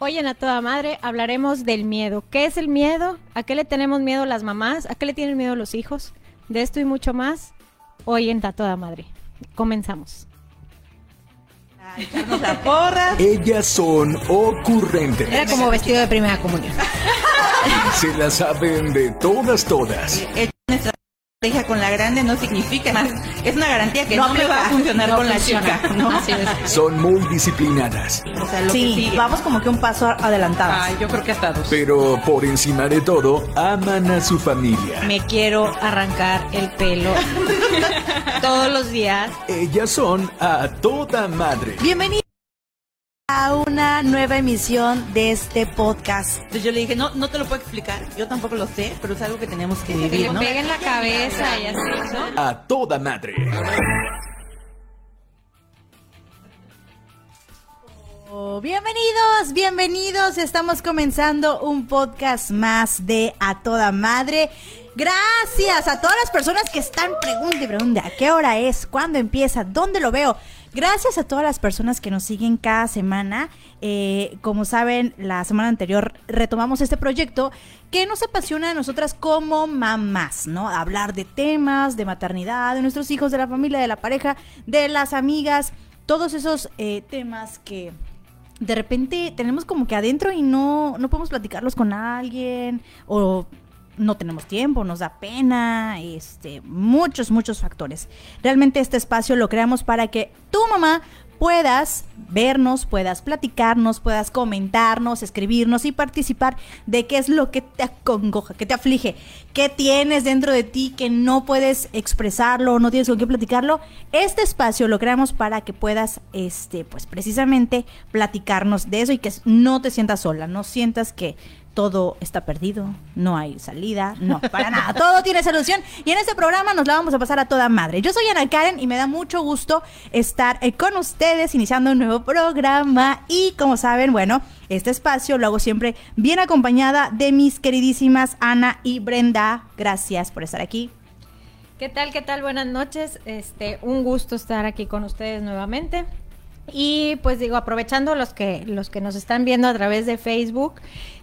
Hoy en A Toda Madre hablaremos del miedo. ¿Qué es el miedo? ¿A qué le tenemos miedo las mamás? ¿A qué le tienen miedo los hijos? De esto y mucho más, hoy en A Toda Madre. Comenzamos. Ellas son ocurrentes. Era como vestido de primera comunión. Se la saben de todas, todas. Hija con la grande no significa más. Es una garantía que no, me va a funcionar con la chica. ¿no? Así es. Son muy disciplinadas. O sea, lo que Sí, sigue. vamos como que un paso adelantadas. Ay, yo creo que hasta dos. Pero por encima de todo, aman a su familia. Me quiero arrancar el pelo todos los días. Ellas son a toda madre. Bienvenidos a una nueva emisión de este podcast. Entonces yo le dije, no, no te lo puedo explicar. Yo tampoco lo sé, pero es algo que tenemos que Que vivir, le ¿no? peguen la cabeza y así, ¿no? A toda madre. Oh, bienvenidos, bienvenidos. Estamos comenzando un podcast más de A Toda Madre. Gracias a todas las personas que están pregunte y pregunte a qué hora es, cuándo empieza, dónde lo veo. Gracias a todas las personas que nos siguen cada semana. Eh, como saben, la semana anterior retomamos este proyecto que nos apasiona a nosotras como mamás, ¿no? Hablar de temas, de maternidad, de nuestros hijos, de la familia, de la pareja, de las amigas, todos esos eh, temas que de repente tenemos como que adentro y no, no podemos platicarlos con alguien o no tenemos tiempo, nos da pena, este, muchos, muchos factores. Realmente este espacio lo creamos para que tu mamá puedas vernos, puedas platicarnos, puedas comentarnos, escribirnos y participar de qué es lo que te acongoja, que te aflige, qué tienes dentro de ti que no puedes expresarlo, no tienes con qué platicarlo. Este espacio lo creamos para que puedas, este, pues precisamente platicarnos de eso y que no te sientas sola, no sientas que todo está perdido, no hay salida, no, para nada, todo tiene solución y en este programa nos la vamos a pasar a toda madre. Yo soy Ana Karen y me da mucho gusto estar eh, con ustedes iniciando un nuevo programa y como saben, bueno, este espacio lo hago siempre bien acompañada de mis queridísimas Ana y Brenda. Gracias por estar aquí. ¿Qué tal? ¿Qué tal? Buenas noches. Este, un gusto estar aquí con ustedes nuevamente. Y pues digo, aprovechando los que los que nos están viendo a través de Facebook,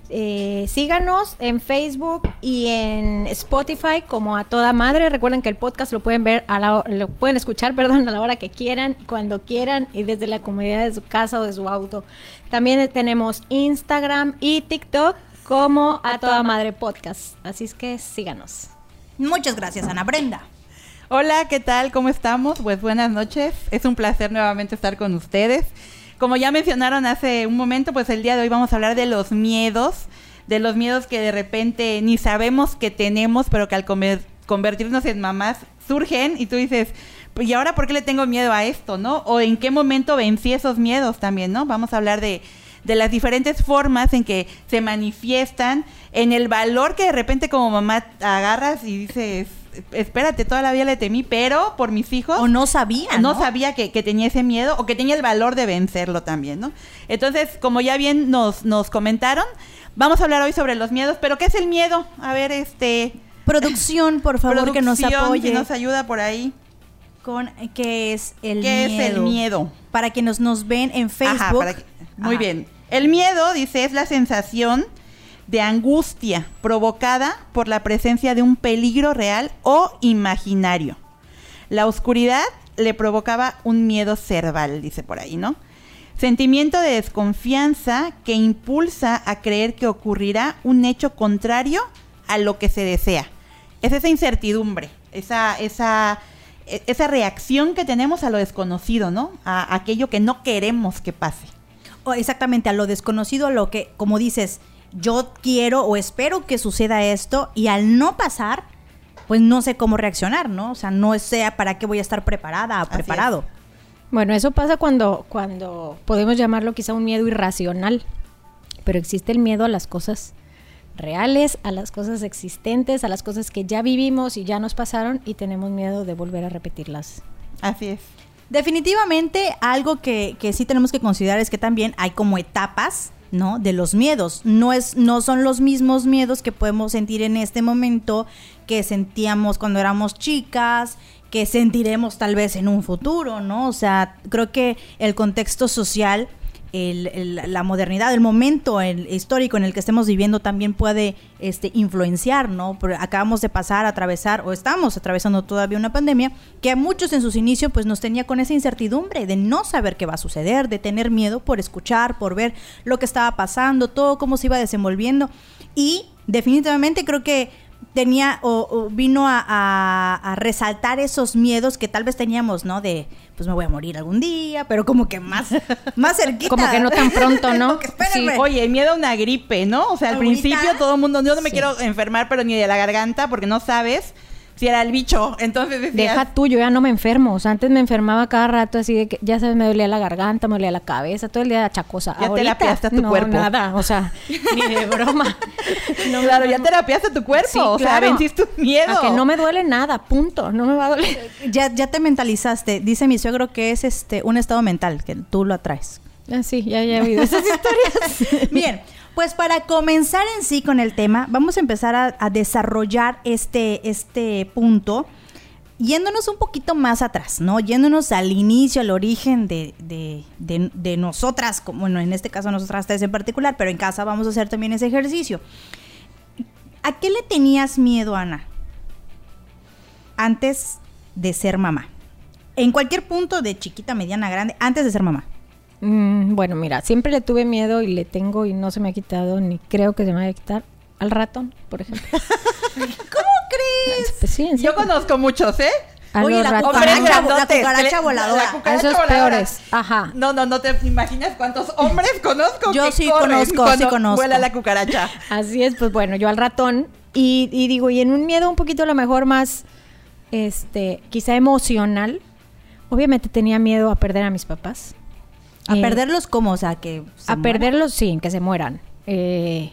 eh, síganos en Facebook y en Spotify como a toda madre. Recuerden que el podcast lo pueden ver a la, lo pueden escuchar, perdón, a la hora que quieran, cuando quieran y desde la comodidad de su casa o de su auto. También tenemos Instagram y TikTok como a toda madre podcast. Así es que síganos. Muchas gracias, Ana Brenda. Hola, ¿qué tal? ¿Cómo estamos? Pues buenas noches. Es un placer nuevamente estar con ustedes. Como ya mencionaron hace un momento, pues el día de hoy vamos a hablar de los miedos, de los miedos que de repente ni sabemos que tenemos, pero que al comer- convertirnos en mamás surgen y tú dices, pues, ¿y ahora por qué le tengo miedo a esto, no? O en qué momento vencí esos miedos también, ¿no? Vamos a hablar de, de las diferentes formas en que se manifiestan, en el valor que de repente como mamá agarras y dices, espérate, toda la vida le temí, pero por mis hijos O no sabía, no, ¿no? sabía que, que tenía ese miedo o que tenía el valor de vencerlo también, ¿no? Entonces, como ya bien nos, nos comentaron, vamos a hablar hoy sobre los miedos, pero ¿qué es el miedo? A ver, este... Producción, por favor, que nos apoye si nos ayuda por ahí. con qué es el ¿Qué miedo. es el miedo? Para quienes nos ven en Facebook. Ajá, para que- muy Ajá. bien. El miedo, dice, es la sensación de angustia provocada por la presencia de un peligro real o imaginario. La oscuridad le provocaba un miedo cerval, dice por ahí, ¿no? Sentimiento de desconfianza que impulsa a creer que ocurrirá un hecho contrario a lo que se desea. Es esa incertidumbre, esa, esa, e- esa reacción que tenemos a lo desconocido, ¿no? A aquello que no queremos que pase. O exactamente, a lo desconocido, a lo que, como dices, yo quiero o espero que suceda esto y al no pasar, pues no sé cómo reaccionar, ¿no? O sea, no sé para qué voy a estar preparada, Así preparado. Bueno, eso pasa cuando, cuando podemos llamarlo quizá un miedo irracional, pero existe el miedo a las cosas reales, a las cosas existentes, a las cosas que ya vivimos y ya nos pasaron y tenemos miedo de volver a repetirlas. Así es. Definitivamente algo que, que sí tenemos que considerar es que también hay como etapas, ¿no? De los miedos. No, es, no son los mismos miedos que podemos sentir en este momento que sentíamos cuando éramos chicas, que sentiremos tal vez en un futuro, ¿no? O sea, creo que el contexto social el- la modernidad, el momento histórico en el que estemos viviendo también puede este, influenciar, ¿no? Acabamos de pasar, atravesar, o estamos atravesando todavía una pandemia que a muchos en sus inicios pues nos tenía con esa incertidumbre de no saber qué va a suceder, de tener miedo por escuchar, por ver lo que estaba pasando, todo cómo se iba desenvolviendo. Y definitivamente creo que tenía o, vino a, a- a resaltar esos miedos que tal vez teníamos, ¿no? De, pues me voy a morir algún día, pero como que más, más cerquita. Como que no tan pronto, ¿no? Que. Sí. Oye, miedo a una gripe, ¿no? O sea, al Ahorita- principio todo el mundo, yo no me Sí. quiero enfermar, pero ni de la garganta, porque no sabes si era el bicho. Entonces decías, Deja tú, yo ya no me enfermo. O sea, antes me enfermaba cada rato así de que, ya sabes, me dolía la garganta, me dolía la cabeza, todo el día chacosa. Ya Ahorita, terapiaste a tu no, cuerpo. nada, o sea, ni de broma. no, claro, ya terapiaste tu cuerpo, Sí, o sea, venciste tu miedo. A que no me duele nada, punto. No me va a doler. Ya, ya te mentalizaste. Dice mi suegro que es este un estado mental, que tú lo atraes. Ah, sí, ya, ya he oído esas historias. Bien, pues para comenzar en sí con el tema, vamos a empezar a, a desarrollar este, este punto yéndonos un poquito más atrás, ¿no? Yéndonos al inicio, al origen de, de, de- de nosotras, como, bueno, en este caso nosotras tres en particular, pero en casa vamos a hacer también ese ejercicio. ¿A qué le tenías miedo, Ana? Antes de ser mamá. En cualquier punto de chiquita, mediana, grande, antes de ser mamá. Mm, bueno, mira, siempre le tuve miedo y le tengo y no se me ha quitado, ni creo que se me vaya a quitar. Al ratón, por ejemplo. ¿Cómo crees? Pues sí, en Yo conozco muchos, ¿eh? A Oye, los la ratones. cucaracha, Hombres la cucaracha voladora. la cucaracha Esos voladora. peores, ajá. No, no, no te imaginas cuántos hombres conozco Yo que sí conozco, sí conozco. vuela la cucaracha. Así es, pues bueno, yo al ratón y, y digo, y en un miedo un poquito a lo mejor más, este, quizá emocional, obviamente tenía miedo a perder a mis papás. A Eh, perderlos como, o sea, que... se A mueran. perderlos, sí, que se mueran. Eh,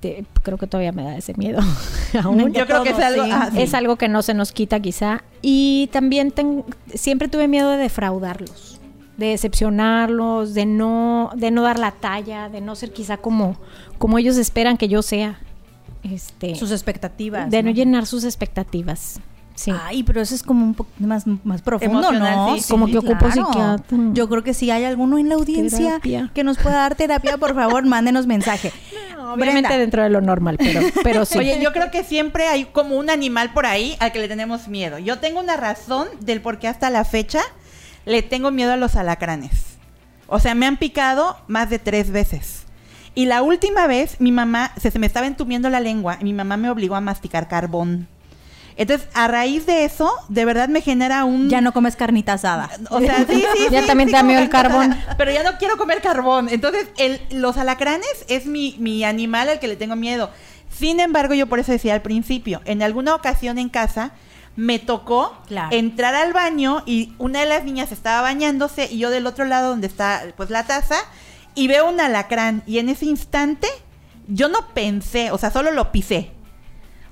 te- creo que todavía me da ese miedo. aún. Yo creo que es todos, algo, sí. ah, sí. Es algo que no se nos quita quizá. Y también ten- siempre tuve miedo de defraudarlos, de decepcionarlos, de no, de no dar la talla, de no ser quizá como, como ellos esperan que yo sea. Este, sus expectativas. de no llenar sus expectativas. Sí. Ay, pero eso es como un poco más, más profundo, Emocional, ¿no? sí, Como sí, que ocupo psiquiatra. Yo creo que si hay alguno en la audiencia Terapia. que nos pueda dar terapia, por favor, mándenos mensaje. Obviamente Brenda, dentro de lo normal, pero, pero sí. Oye, yo creo que siempre hay como un animal por ahí al que le tenemos miedo. Yo tengo una razón del por qué hasta la fecha le tengo miedo a los alacranes. O sea, me han picado más de tres veces. Y la última vez mi mamá se, se me estaba entumiendo la lengua y mi mamá me obligó a masticar carbón. Entonces, a raíz de eso, de verdad me genera un... ya no comes carnita asada. O sea, sí, sí, Ya sí, también sí te miedo el carbón. asada, Pero ya no quiero comer carbón. Entonces, el, los alacranes es mi, mi animal al que le tengo miedo. Sin embargo, yo por eso decía al principio, en alguna ocasión en casa me tocó Claro. entrar al baño y una de las niñas estaba bañándose y yo del otro lado donde está pues la taza y veo un alacrán y en ese instante yo no pensé, o sea, solo lo pisé.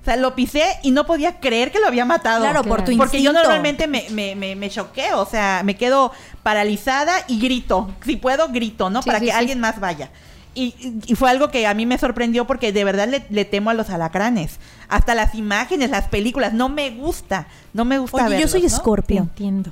O sea, lo pisé y no podía creer que lo había matado. Claro, por tu Porque yo normalmente me, me, me, me choqué, o sea, me quedo paralizada y grito. Si puedo, grito, ¿no? Sí, Para sí, que sí. alguien más vaya. Y, y fue algo que a mí me sorprendió porque de verdad le, le temo a los alacranes. Hasta las imágenes, las películas, no me gusta. No me gusta Oye, yo soy escorpio. entiendo.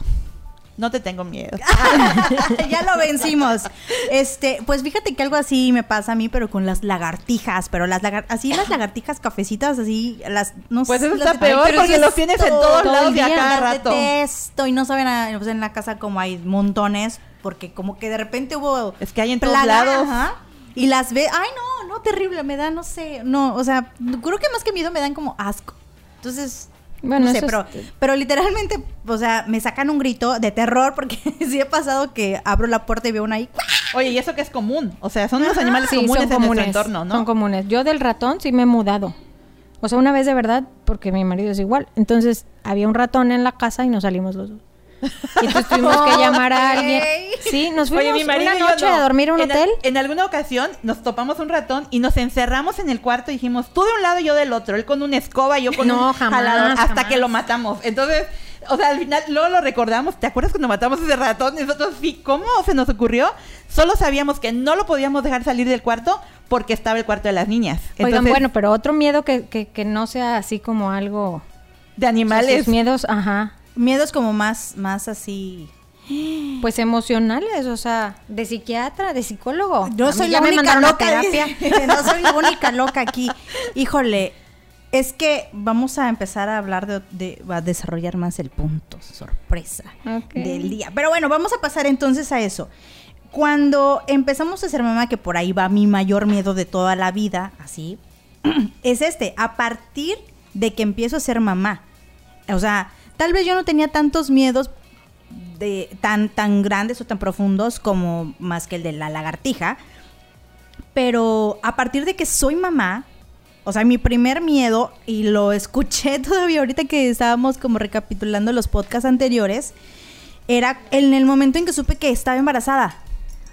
No te tengo miedo. ya lo vencimos. Este, pues fíjate que algo así me pasa a mí, pero con las lagartijas, pero las lagar así las lagartijas cafecitas, así las no Pues eso está peor porque los tienes en todos todo lados y a cada rato. detesto y no saben, a- pues en la casa como hay montones, porque como que de repente hubo Es que hay en todos plaga, lados. ajá, y las ve, ay no, no, terrible, me da, no sé, no, o sea, creo que más que miedo me dan como asco. Entonces, Bueno, no sé, eso pero, es- pero literalmente, o sea, me sacan un grito de terror porque sí he pasado que abro la puerta y veo una ahí. Oye, y eso que es común. O sea, son los animales Sí, comunes son en comunes. nuestro entorno, ¿no? Son comunes. Yo del ratón sí me he mudado. O sea, una vez de verdad, porque mi marido es igual. Entonces, había un ratón en la casa y nos salimos los dos. Y entonces tuvimos que llamar a alguien. Sí, nos fuimos Oye, mi marido una noche no. a dormir a un en, hotel. En alguna ocasión nos topamos un ratón y nos encerramos en el cuarto y dijimos, tú de un lado y yo del otro, él con una escoba y yo con No, un jamás, jalador, hasta jamás. que lo matamos. Entonces, o sea, al final luego lo recordamos, ¿te acuerdas cuando matamos ese ratón? Y nosotros sí, ¿cómo se nos ocurrió? Solo sabíamos que no lo podíamos dejar salir del cuarto porque estaba el cuarto de las niñas. Oigan, Entonces, bueno, pero otro miedo que, que, que no sea así como algo... de o sea, animales. sus miedos, ajá. Miedos como más, más así. Pues emocionales, o sea, de psiquiatra, de psicólogo. Yo A soy la única loca. no soy la única loca aquí. Híjole, es que vamos a empezar a hablar de, de- a desarrollar más el punto sorpresa del día. Pero bueno, vamos a pasar entonces a eso. Cuando empezamos a ser mamá, que por ahí va mi mayor miedo de toda la vida, así, es este, a partir de que empiezo a ser mamá. O sea, tal vez yo no tenía tantos miedos de tan tan grandes o tan profundos como más que el de la lagartija, pero a partir de que soy mamá, o sea, mi primer miedo, y lo escuché todavía ahorita que estábamos como recapitulando los podcasts anteriores, era en el momento en que supe que estaba embarazada.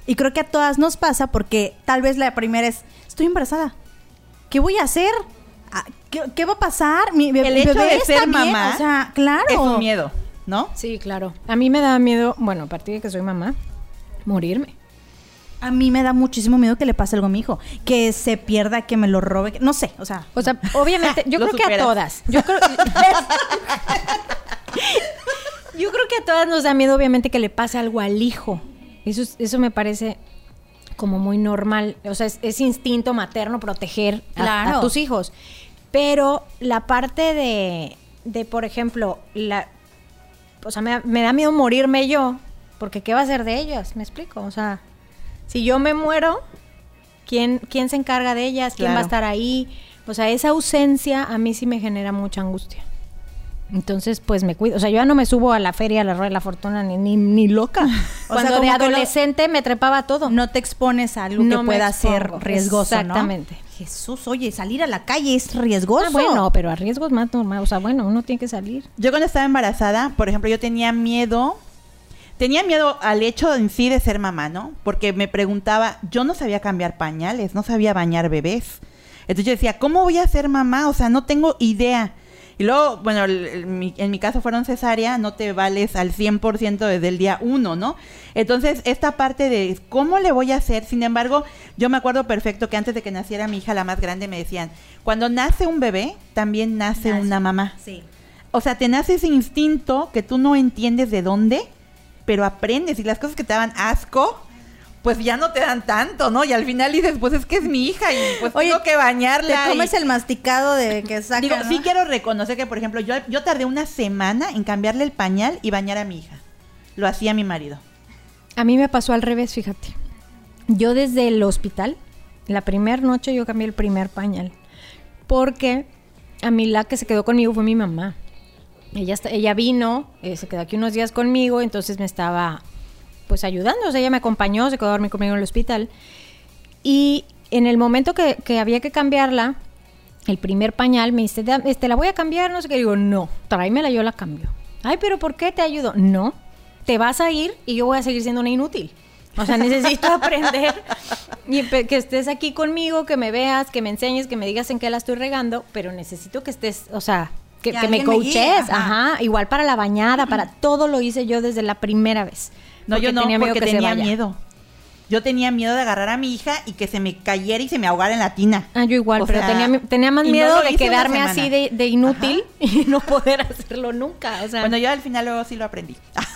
Y creo que a todas nos pasa porque tal vez la primera es, estoy embarazada. ¿Qué voy a hacer? ¿Qué, qué va a pasar? Mi El hecho bebé de ser bien". mamá O sea, claro. Es un miedo, ¿no? Sí, claro. A mí me da miedo, bueno, a partir de que soy mamá, morirme. A mí me da muchísimo miedo que le pase algo a mi hijo. Que se pierda, que me lo robe. que- no sé, o sea. O sea, obviamente, yo creo que a todas. Yo creo, yo creo que a todas nos da miedo, obviamente, que le pase algo al hijo. Eso, es- eso me parece como muy normal. O sea, es, es instinto materno proteger a, Claro. a tus hijos. Pero la parte de, de por ejemplo, la, o sea, me, da- me da miedo morirme yo, porque ¿qué va a ser de ellas? ¿Me explico? O sea, si yo me muero, ¿quién, quién se encarga de ellas? ¿Quién va a estar ahí? O sea, esa ausencia a mí sí me genera mucha angustia. Entonces, pues me cuido. O sea, yo ya no me subo a la feria, a la rueda de la fortuna, ni, ni, ni loca. O Cuando sea, de no- adolescente me trepaba todo. no te expones a algo No que pueda ser riesgoso, ¿no? Exactamente. Jesús, oye, salir a la calle es riesgoso. Ah, bueno, pero a riesgos más normal. O sea, bueno, uno tiene que salir. Yo cuando estaba embarazada, por ejemplo, yo tenía miedo, tenía miedo al hecho en sí de ser mamá, ¿no? Porque me preguntaba, yo no sabía cambiar pañales, no sabía bañar bebés. Entonces yo decía, ¿cómo voy a ser mamá? O sea, no tengo idea. Y luego, bueno, el- el- mi- en mi caso fueron cesárea, no te vales al 100% desde el día uno, ¿no? Entonces, esta parte de cómo le voy a hacer, sin embargo, yo me acuerdo perfecto que antes de que naciera mi hija, la más grande, me decían, cuando nace un bebé, también nace Nace. una mamá. Sí. O sea, te nace ese instinto que tú no entiendes de dónde, pero aprendes y las cosas que te daban asco, pues ya no te dan tanto, ¿no? Y al final dices, pues es que es mi hija y pues Oye, tengo que bañarla. Te comes y- el masticado de que saca, Digo, ¿no? sí quiero reconocer que, por ejemplo, yo, yo tardé una semana en cambiarle el pañal y bañar a mi hija. Lo hacía mi marido. A mí me pasó al revés, fíjate. Yo desde el hospital, la primera noche yo cambié el primer pañal. Porque a mí la que se quedó conmigo fue mi mamá. Ella, ella vino, eh, se quedó aquí unos días conmigo, entonces me estaba pues sea, ella me acompañó, se quedó a dormir conmigo en el hospital. Y en el momento que, que había que cambiarla, el primer pañal, me dice, "Da- este, la voy a cambiar, no sé qué. Digo, no, tráemela, yo la cambio. Ay, pero ¿por qué te ayudo? No, te vas a ir y yo voy a seguir siendo una inútil. O sea, necesito aprender y que estés aquí conmigo, que me veas, que me enseñes, que me digas en qué la estoy regando, pero necesito que estés, o sea, que, Que que me alguien me coaches. ajá. Ajá. igual para la bañada, para todo lo hice yo desde la primera vez. No, yo no, tenía miedo porque tenía miedo. Yo tenía miedo de agarrar a mi hija y que se me cayera y se me ahogara en la tina. Ah, yo igual, O pero sea, tenía, más y no miedo lo de quedarme así de, de inútil y no poder hacerlo nunca. O sea, Bueno, yo al final luego sí lo aprendí.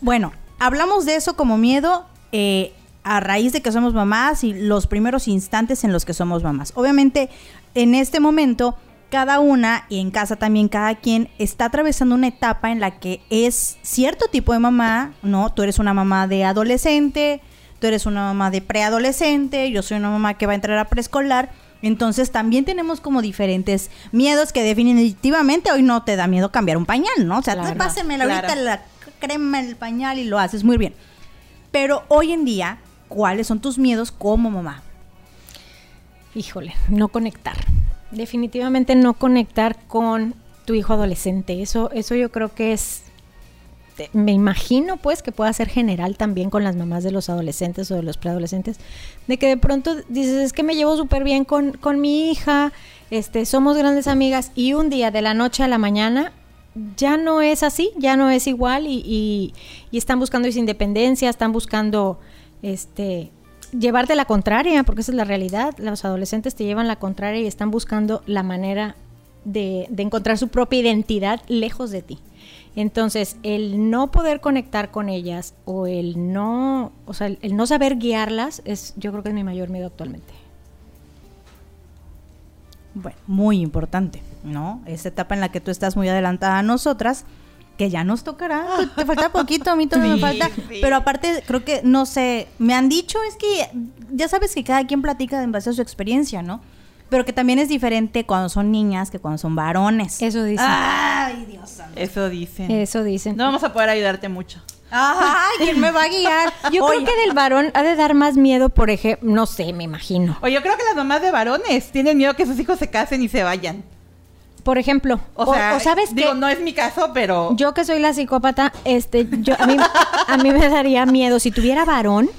Bueno, hablamos de eso como miedo eh, a raíz de que somos mamás y los primeros instantes en los que somos mamás. Obviamente, en este momento, cada una y en casa también cada quien está atravesando una etapa en la que es cierto tipo de mamá, ¿no? Tú eres una mamá de adolescente, tú eres una mamá de preadolescente, yo soy una mamá que va a entrar a preescolar. Entonces también tenemos como diferentes miedos que definitivamente hoy no te da miedo cambiar un pañal, ¿no? O sea, Claro, ahorita claro. la crema el pañal y lo haces muy bien. Pero hoy en día, ¿cuáles son tus miedos como mamá? híjole, no conectar. Definitivamente no conectar con tu hijo adolescente. Eso, eso yo creo que es. Me imagino, pues, que pueda ser general también con las mamás de los adolescentes o de los preadolescentes, de que de pronto dices, es que me llevo súper bien con, con mi hija, este, somos grandes amigas, y un día de la noche a la mañana ya no es así, ya no es igual, y, y- y están buscando esa independencia, están buscando este llevarte la contraria, porque esa es la realidad. Los adolescentes te llevan la contraria y están buscando la manera de, encontrar su propia identidad lejos de ti. Entonces, el no poder conectar con ellas o el no, o sea, el, el no saber guiarlas es, yo creo que es mi mayor miedo actualmente. Bueno, muy importante, ¿no? Esa etapa en la que tú estás muy adelantada a nosotras, que ya nos tocará. Te falta poquito, a mí todavía me falta. sí. Pero aparte, creo que, no sé, me han dicho, es que ya sabes que cada quien platica en base a su experiencia, ¿no? Pero que también es diferente cuando son niñas que cuando son varones. Eso dicen. Ay, Dios santo. Eso dicen. Eso dicen. No vamos a poder ayudarte mucho. Ay, ¿quién me va a guiar? Yo Oye, creo que del varón ha de dar más miedo, por ejemplo, no sé, me imagino. O yo creo que las mamás de varones tienen miedo que sus hijos se casen y se vayan. Por ejemplo, O, o, sea, o sabes digo, que no es mi caso, pero yo que soy la psicópata, este, yo a mí, a mí me daría miedo si tuviera varón,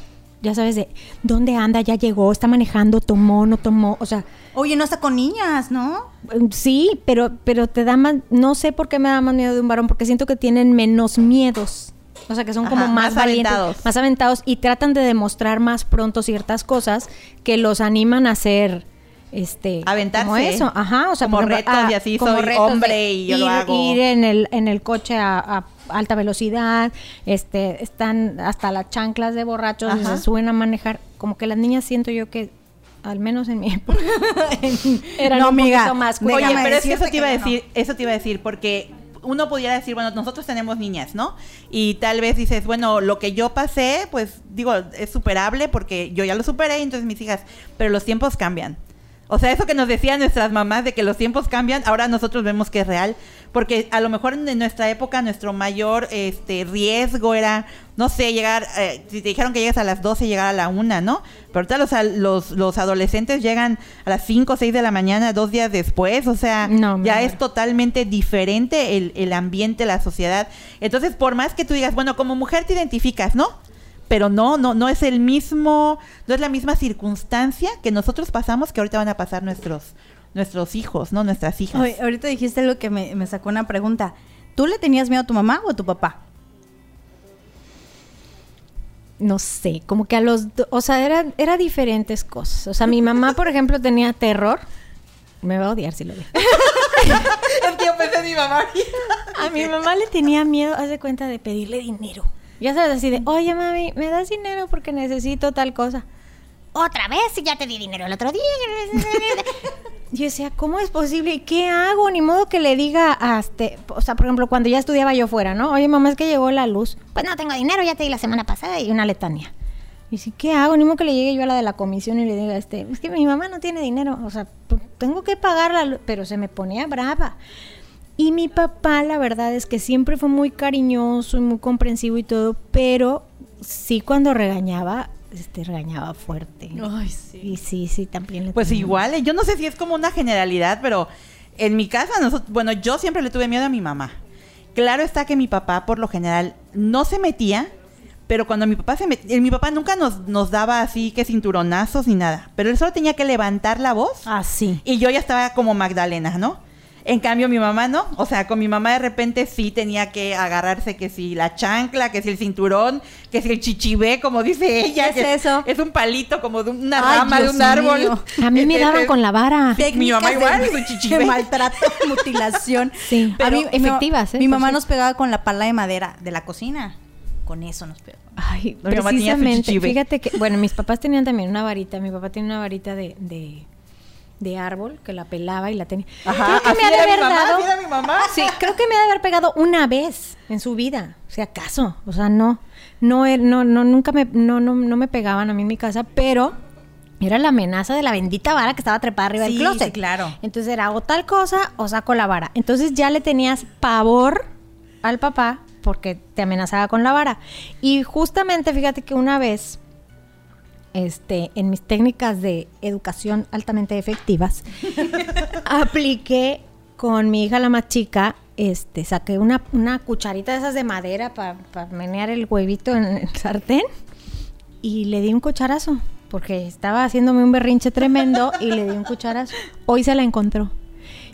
ya sabes de dónde anda, ya llegó, está manejando, tomó, no tomó, o sea, Oye, no está con niñas, ¿no? eh, sí, pero pero te da más, no sé por qué me da más miedo de un varón, porque siento que tienen menos miedos. O sea, que son como más, más valientes, aventados. más aventados y tratan de demostrar más pronto ciertas cosas que los animan a ser este Aventarse. como eso, ajá, o sea, Como por ejemplo, retos ah, y así, como soy retos de hombre y yo ir, lo hago. ir en el en el coche a, a alta velocidad, este están hasta las chanclas de borrachos y se suben a manejar, como que las niñas siento yo que al menos en mi época eran No, un amiga, poquito más Oye, pero es que eso te iba a no. decir, eso te iba a decir, porque uno pudiera decir, bueno, nosotros tenemos niñas, ¿no? Y tal vez dices, bueno, lo que yo pasé, pues digo, es superable porque yo ya lo superé, entonces mis hijas, pero los tiempos cambian. O sea, eso que nos decían nuestras mamás de que los tiempos cambian, ahora nosotros vemos que es real, porque a lo mejor en nuestra época nuestro mayor este riesgo era, no sé, llegar, eh, si te dijeron que llegas a las 12, llegar a la 1, ¿no? Pero ahorita los, los, los adolescentes llegan a las 5 o 6 de la mañana, dos días después, o sea, No, ya es totalmente diferente el, el ambiente, la sociedad. Entonces, por más que tú digas, bueno, como mujer te identificas, ¿no? Pero no, no, no es el mismo, no es la misma circunstancia que nosotros pasamos que ahorita van a pasar nuestros, nuestros hijos, ¿no? Nuestras hijas. Oye, ahorita dijiste algo que me, me sacó una pregunta. ¿Tú le tenías miedo a tu mamá o a tu papá? no sé, como que a los, do- o sea, eran era diferentes cosas. O sea, mi mamá, por ejemplo, tenía terror. Me va a odiar si lo ve. es que yo pensé en mi mamá. A mi mamá le tenía miedo, haz de cuenta, de pedirle dinero. Ya sabes, así de, oye, mami, ¿me das dinero porque necesito tal cosa? Otra vez, si ya te di dinero el otro día. Yo decía, ¿cómo es posible? ¿Y qué hago? Ni modo que le diga a este, o sea, por ejemplo, cuando ya estudiaba yo fuera, ¿no? Oye, mamá, es que llegó la luz. Pues no tengo dinero, ya te di la semana pasada y una letanía. Y sí, ¿qué hago? Ni modo que le llegue yo a la de la comisión y le diga, este, es que mi mamá no tiene dinero, o sea, tengo que pagar la luz, pero se me ponía brava. Y mi papá, la verdad es que siempre fue muy cariñoso y muy comprensivo y todo, pero sí cuando regañaba, este, regañaba fuerte. Ay, sí. Y sí, sí, también le Pues tenía- igual, eh, yo no sé si es como una generalidad, pero en mi casa, nosotros, bueno, yo siempre le tuve miedo a mi mamá. Claro está que mi papá, por lo general, no se metía, pero cuando mi papá se metía, mi papá nunca nos, nos daba así que cinturonazos ni nada, pero él solo tenía que levantar la voz Ah, sí. y yo ya estaba como Magdalena, ¿no? En cambio, mi mamá no. O sea, con mi mamá de repente sí tenía que agarrarse que si la chancla, que si el cinturón, que si el chichibé, como dice ella. ¿Qué es eso? Es un palito como de una Ay, rama Dios de un árbol. mío. A mí me Ese- daban con la vara. Mi mamá igual, de- su chichibé. de maltrato, mutilación. Sí, A mí- pero efectivas, ¿eh? Mi mamá nos pegaba con la pala de madera de la cocina. Con eso nos pegaba. Ay, Mi mamá tenía su precisamente. chichibe. Fíjate que, bueno, mis papás tenían también una varita. Mi papá tiene una varita de, de, de árbol que la pelaba y la tenía. Ajá, creo que así me ha de mi haber mamá, dado. mi mamá. Sí, creo que me ha de haber pegado una vez en su vida, si acaso. O sea, no, no, er- no, no, nunca me, no, no, no me pegaban a mí en mi casa, pero era la amenaza de la bendita vara que estaba trepada arriba Sí, del closet. sí, claro. Entonces era o tal cosa o saco la vara. Entonces ya le tenías pavor al papá porque te amenazaba con la vara. Y justamente fíjate que una vez, este, en mis técnicas de educación altamente efectivas, apliqué con mi hija la más chica, este, saqué una, una cucharita de esas de madera para menear el huevito en el sartén y le di un cucharazo porque estaba haciéndome un berrinche tremendo y le di un cucharazo. Hoy se la encontró.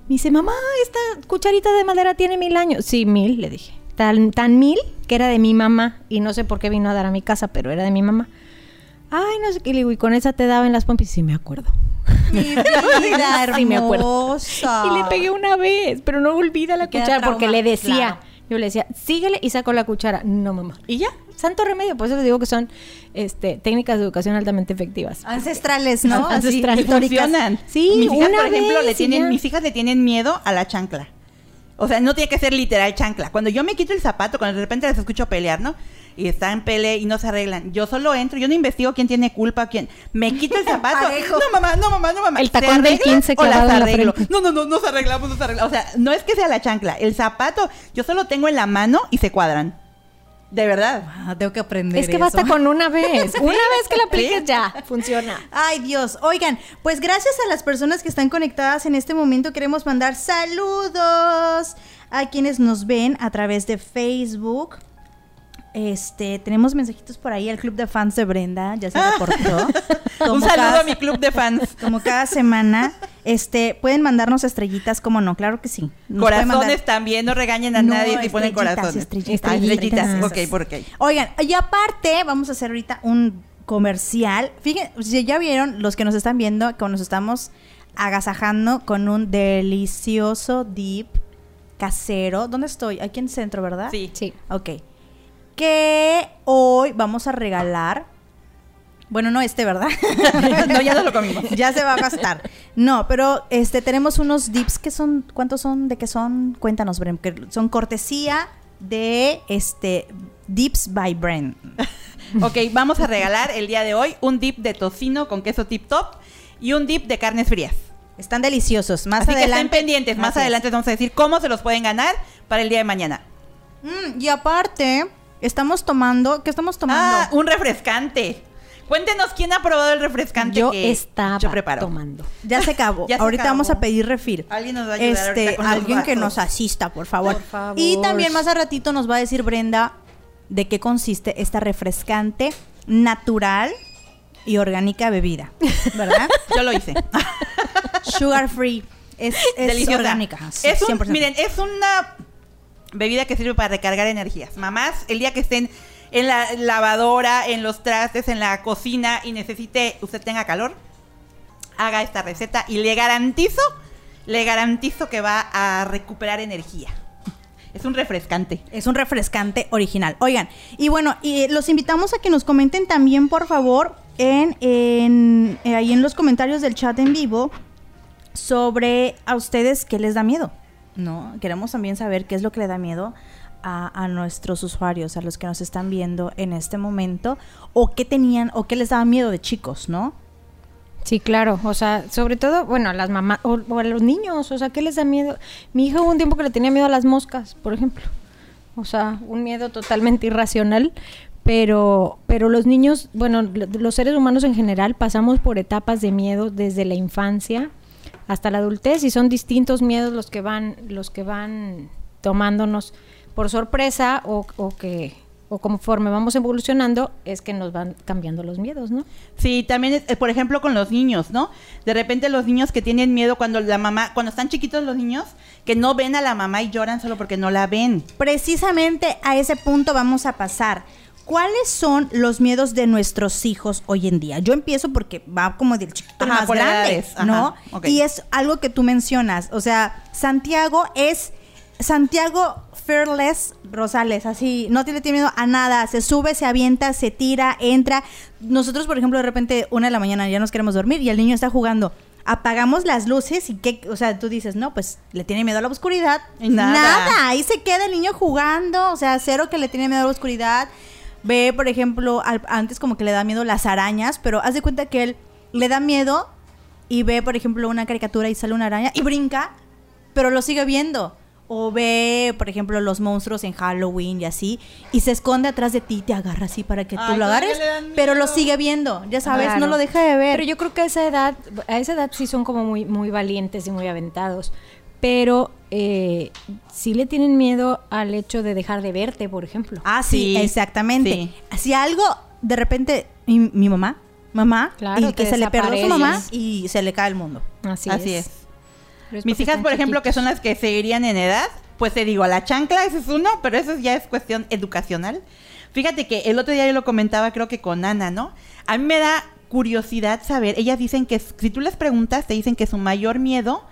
Me dice, mamá, esta cucharita de madera tiene mil años. Sí, mil, le dije. Tan, tan mil que era de mi mamá y no sé por qué vino a dar a mi casa, pero era de mi mamá. Ay, no sé qué, y con esa te daba en las pompis. Sí, me acuerdo. Mi vida Sí, me acuerdo. hermosa. Y le pegué una vez, pero no olvida la Queda cuchara porque le decía, claro. Yo le decía, síguele y saco la cuchara. No, mamá. ¿Y ya? Santo remedio, por eso les digo que son este, técnicas de educación altamente efectivas. Ancestrales, ¿no? Ancestrales. históricas. funcionan. Sí, mis hijas, una por ejemplo, vez le tienen, ya. mis hijas le tienen miedo a la chancla. O sea, no tiene que ser literal chancla. Cuando yo me quito el zapato, cuando de repente les escucho pelear, ¿no? Y están en pelea y no se arreglan. Yo solo entro, yo no investigo quién tiene culpa, quién. Me quito el zapato. Parejo. no, mamá, no, mamá, no, mamá. El ¿Se tacón del arreglan 15 o las la. No, no, no, nos arreglamos, nos arreglamos. O sea, no es que sea la chancla. El zapato, yo solo tengo en la mano y se cuadran. De verdad. Tengo que aprender Es que eso. basta con una vez. Una vez que la apliques Sí. ya, funciona. Ay Dios, oigan, pues gracias a las personas que están conectadas en este momento queremos mandar saludos a quienes nos ven a través de Facebook. Este, tenemos mensajitos por ahí, el club de fans de Brenda ya se reportó. Un saludo cada- a mi club de fans. Como cada semana, este, pueden mandarnos estrellitas, como no, claro que sí. Nos Corazones también, no regañen a No, nadie si ponen estrellitas, corazones. estrellitas, Ah, estrellitas. estrellitas. Ok, por ok. Oigan, y aparte, vamos a hacer ahorita un comercial. Fíjense, si ya vieron los que nos están viendo, que nos estamos agasajando con un delicioso dip casero. ¿Dónde estoy? Aquí en el centro, ¿verdad? Sí. Sí. Ok. Que hoy vamos a regalar. Bueno, no este, ¿verdad? no, ya no lo comimos. ya se va a gastar. No, pero este tenemos unos dips que son ¿cuántos son? ¿De qué son? Cuéntanos, Bren, que son cortesía de este Dips by Bren. Ok, vamos a regalar el día de hoy un dip de tocino con queso tip top y un dip de carnes frías. Están deliciosos. Más Así que adelante. estén pendientes. Más Así es. adelante vamos a decir cómo se los pueden ganar para el día de mañana. Mm, y aparte, estamos tomando, ¿qué estamos tomando? Ah, un refrescante. Cuéntenos quién ha probado el refrescante Yo que estaba yo preparo. tomando. Ya se acabó. Ya se Ahorita acabó. vamos a pedir refil. Alguien nos va a ayudar Este, con alguien que nos asista, por favor. Por favor. Y también más a ratito nos va a decir Brenda de qué consiste esta refrescante natural y orgánica bebida, ¿verdad? Yo lo hice. Sugar free. Es, es Deliciosa. orgánica. Es un- 100%. miren, es una bebida que sirve para recargar energías. Mamás, el día que estén en la lavadora, en los trastes, en la cocina y necesite, usted tenga calor, haga esta receta y le garantizo, le garantizo que va a recuperar energía. Es un refrescante. Es un refrescante original. Oigan, y bueno, y los invitamos a que nos comenten también, por favor, en, en- eh, ahí en los comentarios del chat en vivo sobre a ustedes qué les da miedo. ¿No? Queremos también saber qué es lo que le da miedo a, a nuestros usuarios, a los que nos están viendo en este momento, o qué tenían, o qué les daba miedo de chicos, ¿no? Sí, claro. O sea, sobre todo, bueno, a las mamás o, a los niños. O sea, ¿qué les da miedo? Mi hija hubo un tiempo que le tenía miedo a las moscas, por ejemplo. O sea, un miedo totalmente irracional. Pero, pero los niños, bueno, lo- los seres humanos en general pasamos por etapas de miedo desde la infancia hasta la adultez y son distintos miedos los que van, los que van tomándonos por sorpresa o, o que o conforme vamos evolucionando es que nos van cambiando los miedos, ¿no? Sí, también, es, eh, por ejemplo, con los niños, ¿no? De repente los niños que tienen miedo cuando la mamá, cuando están chiquitos los niños, que no ven a la mamá y lloran solo porque no la ven. Precisamente a ese punto vamos a pasar. ¿Cuáles son los miedos de nuestros hijos hoy en día? Yo empiezo porque va como del chiquito Ajá, más por grande, edades, ajá, ¿no? Y es algo que tú mencionas. O sea, Santiago es Santiago Fearless Rosales, así, no tiene tiene miedo a nada, se sube, se avienta, se tira, entra. Nosotros, por ejemplo, de repente, una de la mañana ya nos queremos dormir y el niño está jugando. Apagamos las luces y que, o sea, tú dices, no, pues le tiene miedo a la oscuridad. Nada. Nada, ahí se queda el niño jugando, o sea, cero que le tiene miedo a la oscuridad. Ve, por ejemplo, al- antes como que le da miedo las arañas, pero haz de cuenta que él le da miedo y ve, por ejemplo, una caricatura y sale una araña y brinca, pero lo sigue viendo. O ve, por ejemplo, los monstruos en Halloween y así, y se esconde atrás de ti y te agarra así para que tú Ay, lo agarres, pero lo sigue viendo, ya sabes, Claro. no lo deja de ver. Pero yo creo que a esa edad, a esa edad sí son como muy, muy valientes y muy aventados. Pero eh, sí le tienen miedo al hecho de dejar de verte, por ejemplo. Ah, sí, Sí, exactamente. sí. Si algo, de repente, mi, mi mamá, mamá, Claro, y que se le perdió su mamá y se le cae el mundo. Así, Así es. es. Pero es Mis hijas, por ejemplo, que son las que seguirían en edad, pues te digo, la chancla, ese es uno, pero eso ya es cuestión educacional. Fíjate que el otro día yo lo comentaba, creo que con Ana, ¿no? A mí me da curiosidad saber, ellas dicen que si tú les preguntas, te dicen que su mayor miedo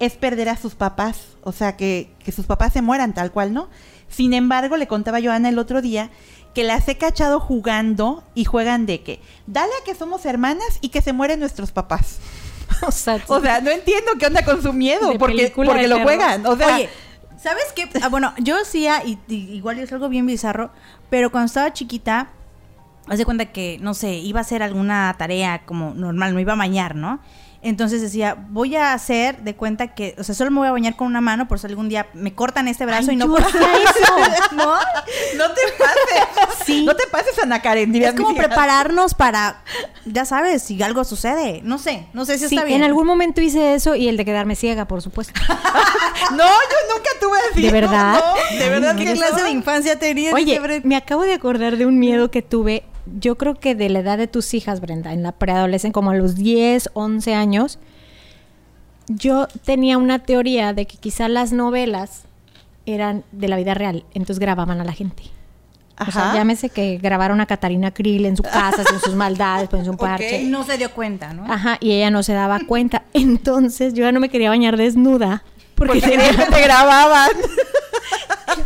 es perder a sus papás, o sea, que, que sus papás se mueran tal cual, ¿no? Sin embargo, le contaba yo a Ana el otro día que las he cachado jugando y juegan de que, dale a que somos hermanas y que se mueren nuestros papás. O sea, O sea, no entiendo qué onda con su miedo, porque, porque lo juegan. O sea, Oye, ¿sabes qué? Ah, bueno, yo hacía, y, y igual es algo bien bizarro, pero cuando estaba chiquita, haz de cuenta que, no sé, iba a hacer alguna tarea como normal, me iba a bañar, ¿no? Entonces decía, voy a hacer de cuenta que, o sea, solo me voy a bañar con una mano por si algún día me cortan este brazo Ay, y no puedo eso. ¿No? no te pases. Sí. No te pases, Ana Karen. Es como prepararnos para, ya sabes, si algo sucede. No sé, no sé si sí, está bien. en algún momento hice eso y el de quedarme ciega, por supuesto. No, yo nunca tuve así. ¿De verdad? no, de verdad ¿Qué clase de infancia tenías? Oye, me acabo de acordar de un miedo que tuve, yo creo que de la edad de tus hijas, Brenda, en la preadolescencia, como a los 10, 11 años, yo tenía una teoría de que quizá las novelas eran de la vida real, entonces grababan a la gente. O sea, Ajá. llámese que grabaron a Catarina Krill en su casa, en sus maldades, pues en su parche. Y no se dio cuenta, ¿no? Ajá, y ella no se daba cuenta. Entonces yo ya no me quería bañar desnuda. Porque, Porque tenía- te grababan.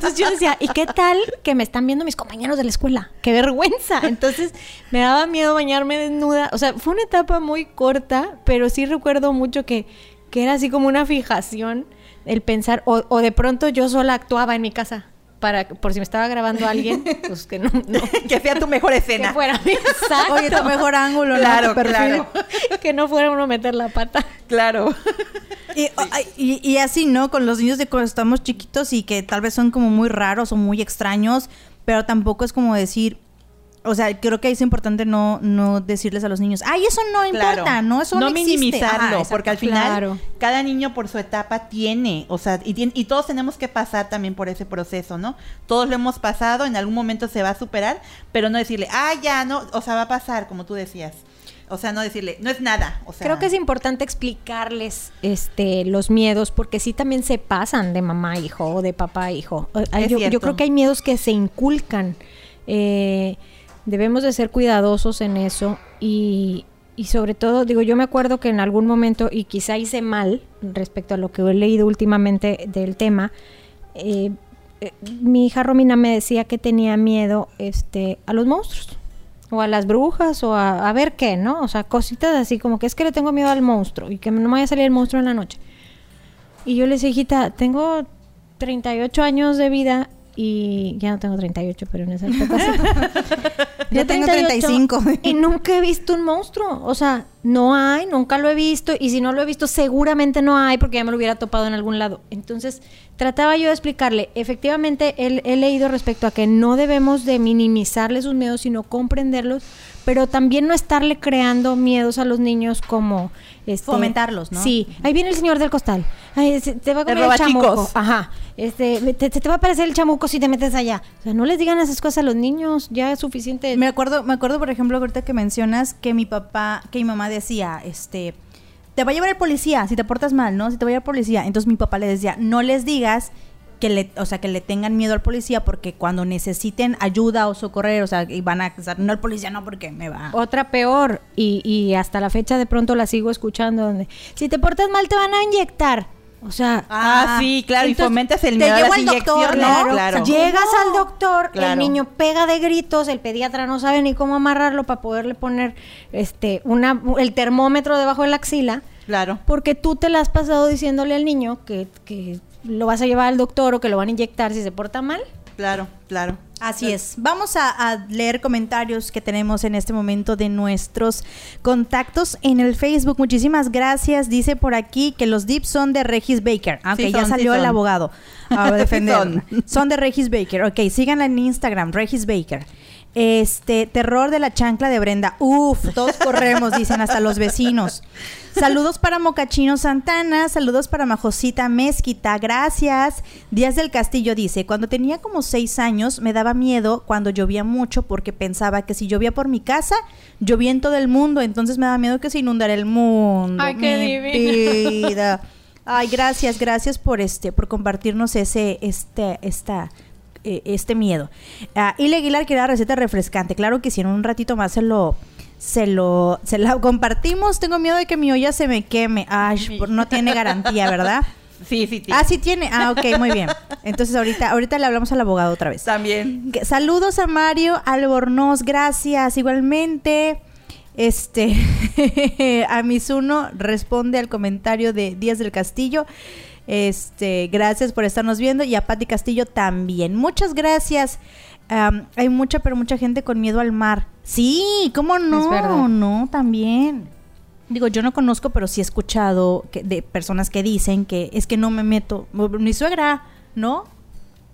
Entonces yo decía, ¿y qué tal que me están viendo mis compañeros de la escuela? ¡Qué vergüenza! Entonces me daba miedo bañarme desnuda. O sea, fue una etapa muy corta, pero sí recuerdo mucho que, que era así como una fijación el pensar, o, o de pronto yo sola actuaba en mi casa. Para, por si me estaba grabando alguien, pues que no, no que sea tu mejor que escena. fuera exacto. Oye, tu mejor ángulo, ¿no? Claro, perfil. claro. que no fuera uno a meter la pata. Claro. Y- y así, ¿no? Con los niños de cuando estamos chiquitos y que tal vez son como muy raros o muy extraños, pero tampoco es como decir, o sea, creo que es importante no, no decirles a los niños, ay, eso no importa, Claro. no, eso no, existe". minimizarlo, Ajá, porque al final Claro. cada niño por su etapa tiene, o sea, y, tiene- y todos tenemos que pasar también por ese proceso, ¿no? Todos lo hemos pasado, en algún momento se va a superar, pero no decirle, ah, ya, no, o sea, va a pasar, como tú decías. O sea, no decirle, no es nada. O sea, Creo que es importante explicarles este los miedos porque sí también se pasan de mamá a hijo o de papá a hijo. Eh, Es Yo, yo creo que hay miedos que se inculcan. Eh, debemos de ser cuidadosos en eso y, y sobre todo, digo, yo me acuerdo que en algún momento, y quizá hice mal respecto a lo que he leído últimamente del tema, eh, eh, mi hija Romina me decía que tenía miedo este, a los monstruos. O a las brujas, o a, a ver qué, ¿no? O sea, cositas así como que es que le tengo miedo al monstruo y que no me vaya a salir el monstruo en la noche. Y yo le decía, hijita, tengo 38 años de vida y ya no tengo 38, pero en esa época. Ya tengo 35. Y nunca he visto un monstruo. O sea, no hay, nunca lo he visto. Y si no lo he visto, seguramente no hay porque ya me lo hubiera topado en algún lado. Entonces, trataba yo de explicarle. Efectivamente, he, he leído respecto a que no debemos de minimizarle sus miedos, sino comprenderlos. Pero también no estarle creando miedos a los niños como... Este, Fomentarlos, ¿no? Sí. Ahí viene el señor del costal. Ay, se- te va a El comer el chamuco. robachicos. Ajá. Este, te, te- te va a aparecer el chamuco si te metes allá. O sea, no les digan esas cosas a los niños. Ya es suficiente. Me acuerdo, me acuerdo, por ejemplo, ahorita que mencionas que mi papá, que mi mamá decía, este, te va a llevar el policía si te portas mal, ¿no? Si te va a llevar el policía. Entonces mi papá le decía, no les digas que le, o sea, que le tengan miedo al policía porque cuando necesiten ayuda o socorrer, o sea, y van a, o sea, no al policía no porque me va. Otra peor, y, y hasta la fecha de pronto la sigo escuchando, donde si te portas mal te van a inyectar. O sea, Ah, sí, claro, y fomentas el te miedo a las al doctor, inyecciones, ¿no? claro. O sea, llegas al doctor, el Claro. niño pega de gritos, el pediatra no sabe ni cómo amarrarlo para poderle poner este una el termómetro debajo de la axila. Claro. Porque tú te la has pasado diciéndole al niño que, que lo vas a llevar al doctor o que lo van a inyectar si se porta mal. Claro, claro. Así es. Vamos a, a leer comentarios que tenemos en este momento de nuestros contactos en el Facebook. Muchísimas gracias. Dice por aquí que los dips son de Regis Baker. Ah, ok, Sí ya salió sí el abogado a defender. son. son de Regis Baker. Ok, síganla en Instagram, Regis Baker. Este, terror de la chancla de Brenda. Uf, todos corremos, dicen hasta los vecinos. Saludos para Mocachino Santana, saludos para Majosita Mezquita, gracias. Díaz del Castillo dice, cuando tenía como seis años me daba miedo cuando llovía mucho porque pensaba que si llovía por mi casa, llovía en todo el mundo, entonces me daba miedo que se inundara el mundo. Ay, qué vida. Ay, gracias, gracias por este, por compartirnos ese, este, esta, eh, este miedo. Ah, Ile Aguilar quiere la receta refrescante. Claro que si en un ratito más se lo, se lo se la compartimos. Tengo miedo de que mi olla se me queme. Ay, no tiene garantía, ¿verdad? Sí, sí, sí. Ah, sí tiene. Ah, ok, muy bien. Entonces ahorita ahorita le hablamos al abogado otra vez. También. Saludos a Mario Albornoz, gracias. Igualmente, este, a Mizuno responde al comentario de Díaz del Castillo. Este, gracias por estarnos viendo y a Patti Castillo también. Muchas gracias. Hay mucha, pero mucha gente con miedo al mar. Sí, ¿cómo no? Es verdad. No, también. Digo, yo no conozco, pero sí he escuchado que, de personas que dicen que es que no me meto. Mi suegra, ¿no?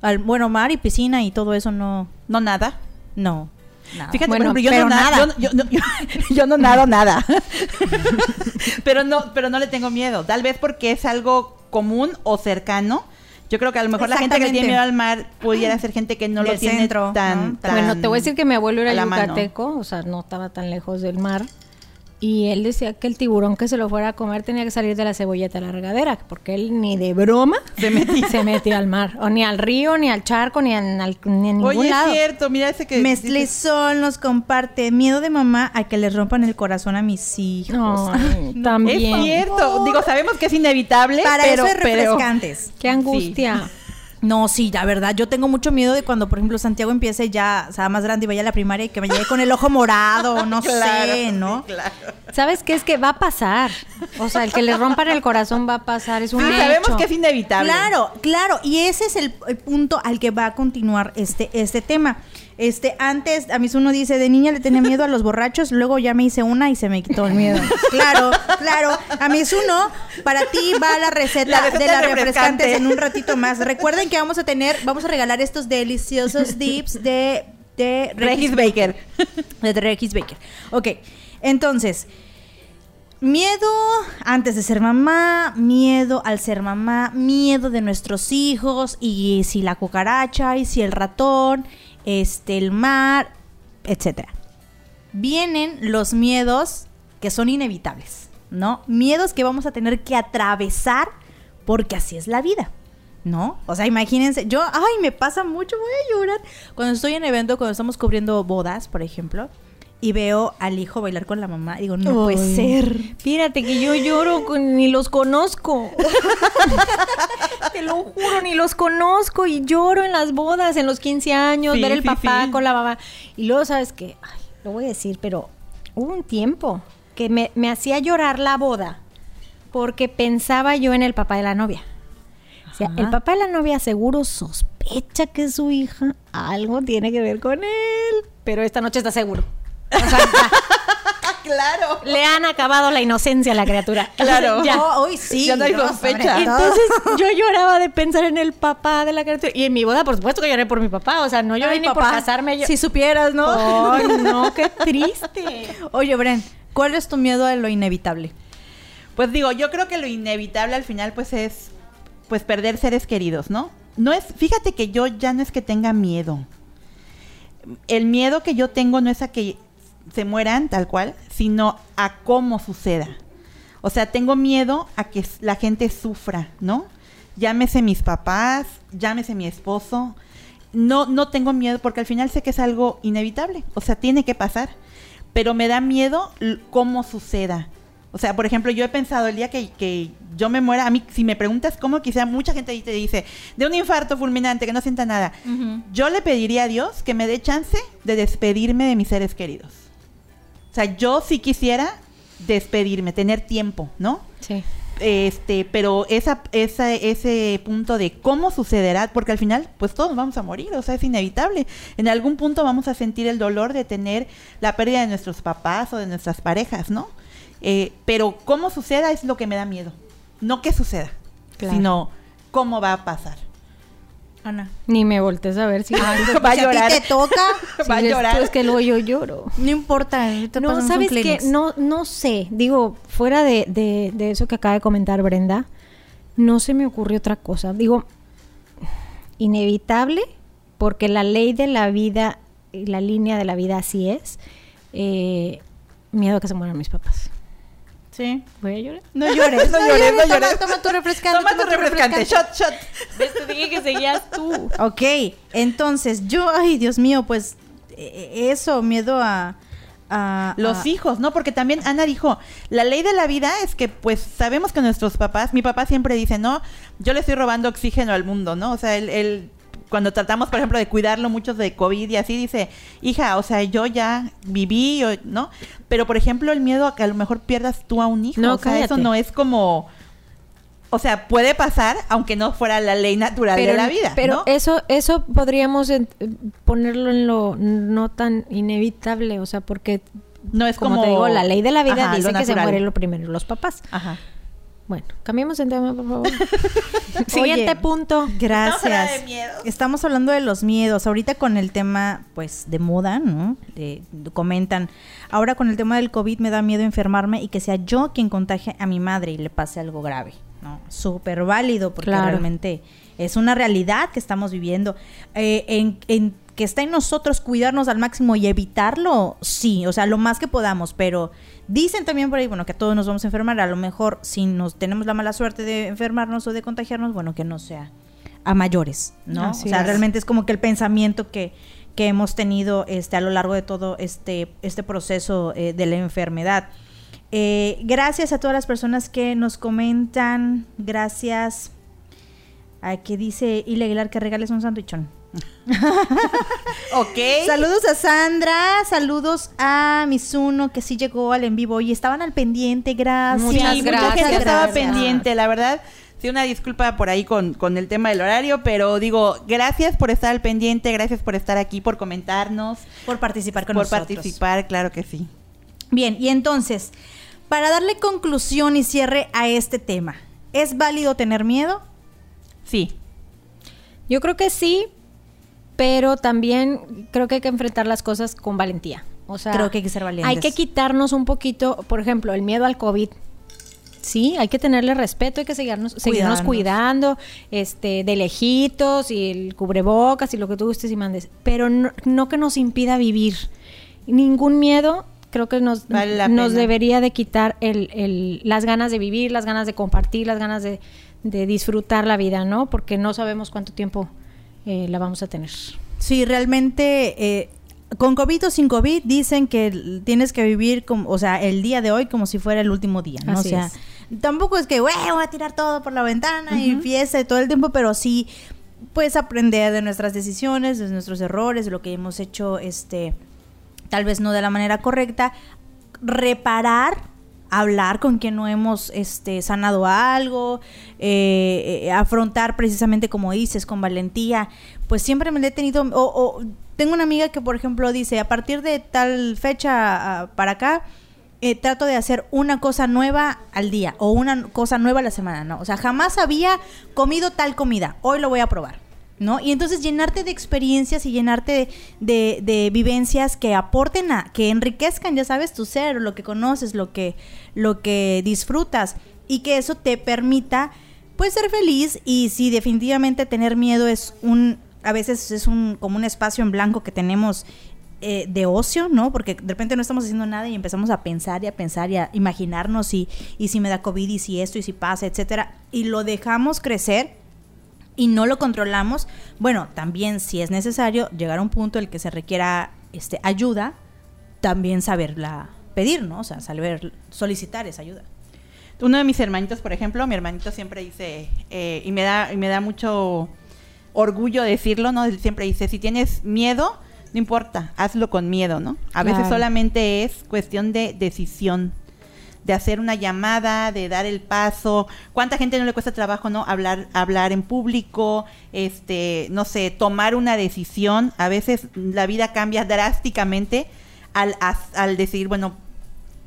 Al, bueno, mar y piscina y todo eso no. No nada. No. nada. Fíjate, Bueno, por ejemplo, yo pero no nada. yo, no- yo no- yo- yo no nado nada. pero no, pero no le tengo miedo. Tal vez porque es algo común o cercano. Yo creo que a lo mejor la gente que tiene miedo al mar pudiera ser gente que no lo tiene centro, tan, ¿no? tan- Bueno, te voy a decir que mi abuelo era yucateco, o sea, no estaba tan lejos del mar. Y él decía que el tiburón que se lo fuera a comer tenía que salir de la cebolleta a la regadera, porque él ni de broma Se metía. se metía al mar, o ni al río, ni al charco, ni, en, al- ni en ningún Oye, lado. es cierto, mira ese que Meslizón nos comparte miedo de mamá a que les rompan el corazón a mis hijos. Es también. cierto. Digo, sabemos que es inevitable, Para pero, eso es pero- refrescantes. Qué angustia. No, sí, la verdad, yo tengo mucho miedo de cuando, por ejemplo, Santiago empiece ya, o sea, más grande y vaya a la primaria y que me llegue con el ojo morado, no Claro, sé, ¿no? claro. ¿Sabes qué? Es que va a pasar. O sea, el que le rompan el corazón va a pasar, es un Sí, hecho. sabemos que es inevitable. Claro, claro, y ese es el, el punto al que va a continuar este, este tema. Este, antes, a mis uno dice, de niña le tenía miedo a los borrachos, luego ya me hice una y se me quitó el miedo. Claro, claro. A mis uno, para ti va la receta, La receta de las refrescante. refrescantes en un ratito más. Recuerden que vamos a tener, vamos a regalar estos deliciosos dips de, de Regis Baker. de Regis Baker. Ok, entonces, miedo antes de ser mamá, miedo al ser mamá, miedo de nuestros hijos, y si la cucaracha, y si el ratón, este, el mar, etcétera. Vienen los miedos que son inevitables, ¿no? Miedos que vamos a tener que atravesar porque así es la vida. ¿No? O sea, imagínense, yo, ay, me pasa mucho, voy a llorar. Cuando estoy en evento, cuando estamos cubriendo bodas, por ejemplo, y veo al hijo bailar con la mamá, digo, no puede ser. Fíjate que yo lloro, con- ni los conozco. Te lo juro, ni los conozco y lloro en las bodas, en los 15 años, Sí, ver el sí, papá sí. con la mamá. Y luego, ¿sabes qué? Ay, lo voy a decir, pero hubo un tiempo que me, me hacía llorar la boda porque pensaba yo en el papá de la novia. O sea, el papá de la novia seguro sospecha que su hija algo tiene que ver con él, pero esta noche está seguro. O sea, ya. claro. Le han acabado la inocencia a la criatura. Claro. Ya. No, hoy sí. Ya no hay no, sospecha. Entonces yo lloraba de pensar en el papá de la criatura. Y en mi boda, por supuesto que lloré por mi papá. O sea, no lloré Ay, ni por casarme. Yo... Si supieras, ¿no? Ay, no, qué triste. Oye, Bren, ¿cuál es tu miedo a lo inevitable? Pues digo, yo creo que lo inevitable al final pues es pues perder seres queridos, ¿no? No es, fíjate que yo ya no es que tenga miedo. El miedo que yo tengo no es a que se mueran tal cual, sino a cómo suceda. O sea, tengo miedo a que la gente sufra, ¿no? Llámese mis papás, llámese mi esposo. No, no tengo miedo porque al final sé que es algo inevitable. O sea, tiene que pasar. Pero me da miedo cómo suceda. O sea, por ejemplo, yo he pensado el día que, que yo me muera, a mí, si me preguntas cómo quisiera, mucha gente ahí te dice, de un infarto fulminante, que no sienta nada. Yo le pediría a Dios que me dé chance de despedirme de mis seres queridos. O sea, yo sí quisiera despedirme, tener tiempo, ¿no? Sí. Este, pero esa, esa, ese punto de cómo sucederá, porque al final, pues todos vamos a morir, o sea, es inevitable. En algún punto vamos a sentir el dolor de tener la pérdida de nuestros papás o de nuestras parejas, ¿no? Eh, pero cómo suceda es lo que me da miedo. No que suceda, Claro. sino cómo va a pasar. Ana. Ni me voltees a ver si, Va a si llorar. a ti te toca, si va a llorar. es que luego yo lloro. no importa. No, ¿sabes qué? No, no sé. Digo, fuera de, de- de eso que acaba de comentar Brenda, no se me ocurrió otra cosa. Digo, inevitable, porque la ley de la vida y la línea de la vida así es. eh, miedo a que se mueran mis papás. Sí. ¿Voy a llorar? No llores. No llores, no llores. Toma, tu refrescante. Toma tu refrescante, shot, shot. ¿Ves? Te dije que seguías tú. Ok, entonces yo, ay Dios mío, pues eh, eso, miedo a, a- los a- hijos, ¿no? Porque también Ana dijo, la ley de la vida es que pues sabemos que nuestros papás, mi papá siempre dice, no, yo le estoy robando oxígeno al mundo, ¿no? O sea, él, él- cuando tratamos, por ejemplo, de cuidarlo muchos de COVID y así, dice, hija, o sea, yo ya viví, ¿no? Pero, por ejemplo, el miedo a que a lo mejor pierdas tú a un hijo, No, o sea, eso no es como... O sea, puede pasar, aunque no fuera la ley natural de la vida, pero ¿no? eso eso podríamos ponerlo en lo no tan inevitable, o sea, porque no es como, como... te digo, la ley de la vida Ajá, dice que se mueren lo primero los papás. Ajá. Bueno, cambiemos de tema, por favor. Siguiente Oye, punto. Estamos hablando Gracias. de miedos. Estamos hablando de los miedos. Ahorita con el tema, pues, de moda, ¿no? De- comentan. Ahora con el tema del COVID me da miedo enfermarme y que sea yo quien contagie a mi madre y le pase algo grave, ¿no? Súper válido porque Claro. realmente es una realidad que estamos viviendo. Eh, en, en que está en nosotros cuidarnos al máximo y evitarlo, sí, o sea, lo más que podamos, pero dicen también por ahí, bueno, que todos nos vamos a enfermar, a lo mejor si nos tenemos la mala suerte de enfermarnos o de contagiarnos, bueno, que no sea a mayores, ¿no? Así o sea, es. realmente es como que el pensamiento que, que hemos tenido este, a lo largo de todo este, este proceso eh, de la enfermedad. Eh, gracias a todas las personas que nos comentan, gracias a que dice Ile Aguilar que regales un sandwichón. Ok. Saludos a Sandra, saludos a Mizuno que sí llegó al en vivo y estaban al pendiente, gracias. Muchas Sí, gracias. mucha gente estaba pendiente, la verdad. Sí, una disculpa por ahí con, con el tema del horario, pero digo, gracias por estar al pendiente, gracias por estar aquí, por comentarnos, por participar con por nosotros. participar, claro que sí. Bien, y entonces, para darle conclusión y cierre a este tema, ¿es válido tener miedo? Sí. Yo creo que sí, pero también creo que hay que enfrentar las cosas con valentía. O sea, Creo que hay que ser valientes. Hay que quitarnos un poquito, por ejemplo, el miedo al COVID. Sí, hay que tenerle respeto, hay que seguirnos, seguirnos cuidando, este, de lejitos y el cubrebocas y lo que tú gustes y mandes, pero no, no que nos impida vivir. Ningún miedo creo que nos, Vale nos debería de quitar el, el- las ganas de vivir, las ganas de compartir, las ganas de, de disfrutar la vida, ¿no? Porque no sabemos cuánto tiempo eh, la vamos a tener. Sí, realmente, eh, con COVID o sin COVID, dicen que tienes que vivir, como, o sea, el día de hoy como si fuera el último día, ¿no? Así o sea, es. tampoco es que, güey, voy a tirar todo por la ventana y fiesta y todo el tiempo, pero sí puedes aprender de nuestras decisiones, de nuestros errores, de lo que hemos hecho, este, tal vez no de la manera correcta, reparar, hablar con quien no hemos este, sanado algo, eh, eh, afrontar precisamente como dices, con valentía, pues siempre me le he tenido, o, o tengo una amiga que por ejemplo dice, a partir de tal fecha ah, para acá, eh, trato de hacer una cosa nueva al día o una cosa nueva a la semana, ¿no? O sea, jamás había comido tal comida, hoy lo voy a probar. ¿No? Y entonces llenarte de experiencias y llenarte de, de- vivencias que aporten a, que enriquezcan, ya sabes, tu ser, lo que conoces, lo que, lo que disfrutas, y que eso te permita, pues, ser feliz. Y si definitivamente tener miedo es un, a veces es un, como un espacio en blanco que tenemos eh, de ocio, ¿no? Porque de repente no estamos haciendo nada y empezamos a pensar y a pensar y a imaginarnos y, y si me da COVID y si esto y si pasa, etcétera, y lo dejamos crecer y no lo controlamos, bueno, también si es necesario llegar a un punto en el que se requiera este, ayuda, también saberla pedir, ¿no? O sea, saber solicitar esa ayuda. Uno de mis hermanitos, por ejemplo, mi hermanito siempre dice, eh, y me da, y me da mucho orgullo decirlo, ¿no? Siempre dice, si tienes miedo, no importa, hazlo con miedo, ¿no? A veces solamente es cuestión de decisión, de hacer una llamada, de dar el paso. ¿Cuánta gente no le cuesta trabajo, no? Hablar, hablar en público, este, no sé, tomar una decisión. A veces la vida cambia drásticamente al, al decir, bueno,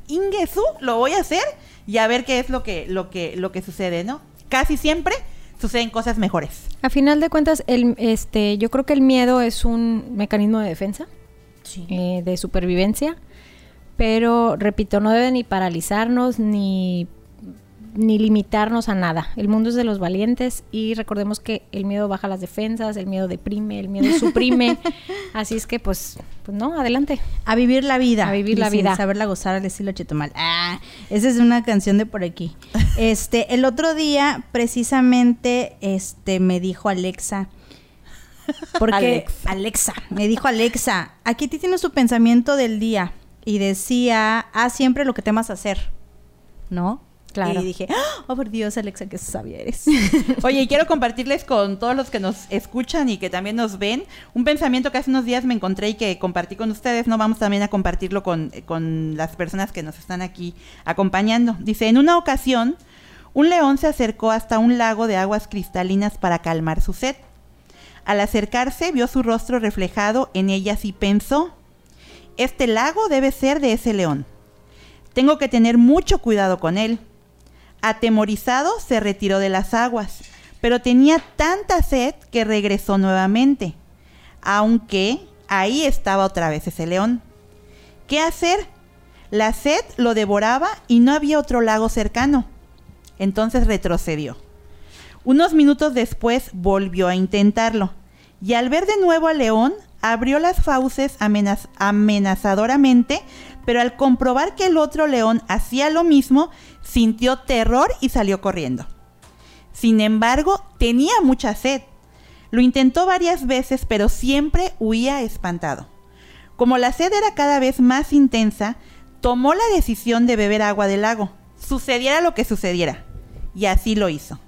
Ingesu, lo voy a hacer y a ver qué es lo que, lo que, lo que sucede, ¿no? Casi siempre suceden cosas mejores. A final de cuentas, el, este, yo creo que el miedo es un mecanismo de defensa, Sí. eh, de supervivencia, pero repito, no debe ni paralizarnos ni, ni limitarnos a nada. El mundo es de los valientes y recordemos que el miedo baja las defensas, el miedo deprime, el miedo suprime. Así es que, pues, pues no, adelante. A vivir la vida. A vivir la vida. Saberla gozar al estilo Chetumal. Ah, esa es una canción de por aquí. Este, el otro día, precisamente, este, me dijo Alexa. Porque Alexa. Alexa. me dijo Alexa, aquí tienes tu pensamiento del día. Y decía, haz siempre lo que temas hacer, ¿no? Claro. Y dije, oh por Dios, Alexa, qué sabia eres. Oye, y quiero compartirles con todos los que nos escuchan y que también nos ven un pensamiento que hace unos días me encontré y que compartí con ustedes. No vamos también a compartirlo con, con las personas que nos están aquí acompañando. Dice, en una ocasión, un león se acercó hasta un lago de aguas cristalinas para calmar su sed. Al acercarse, vio su rostro reflejado en ellas y pensó, este lago debe ser de ese león. Tengo que tener mucho cuidado con él. Atemorizado, se retiró de las aguas, pero tenía tanta sed que regresó nuevamente, aunque ahí estaba otra vez ese león. ¿Qué hacer? La sed lo devoraba y no había otro lago cercano. Entonces retrocedió. Unos minutos después volvió a intentarlo, y al ver de nuevo al león, abrió las fauces amenaz- amenazadoramente, pero al comprobar que el otro león hacía lo mismo, sintió terror y salió corriendo. Sin embargo, tenía mucha sed. Lo intentó varias veces, pero siempre huía espantado. Como la sed era cada vez más intensa, tomó la decisión de beber agua del lago, sucediera lo que sucediera, y así lo hizo.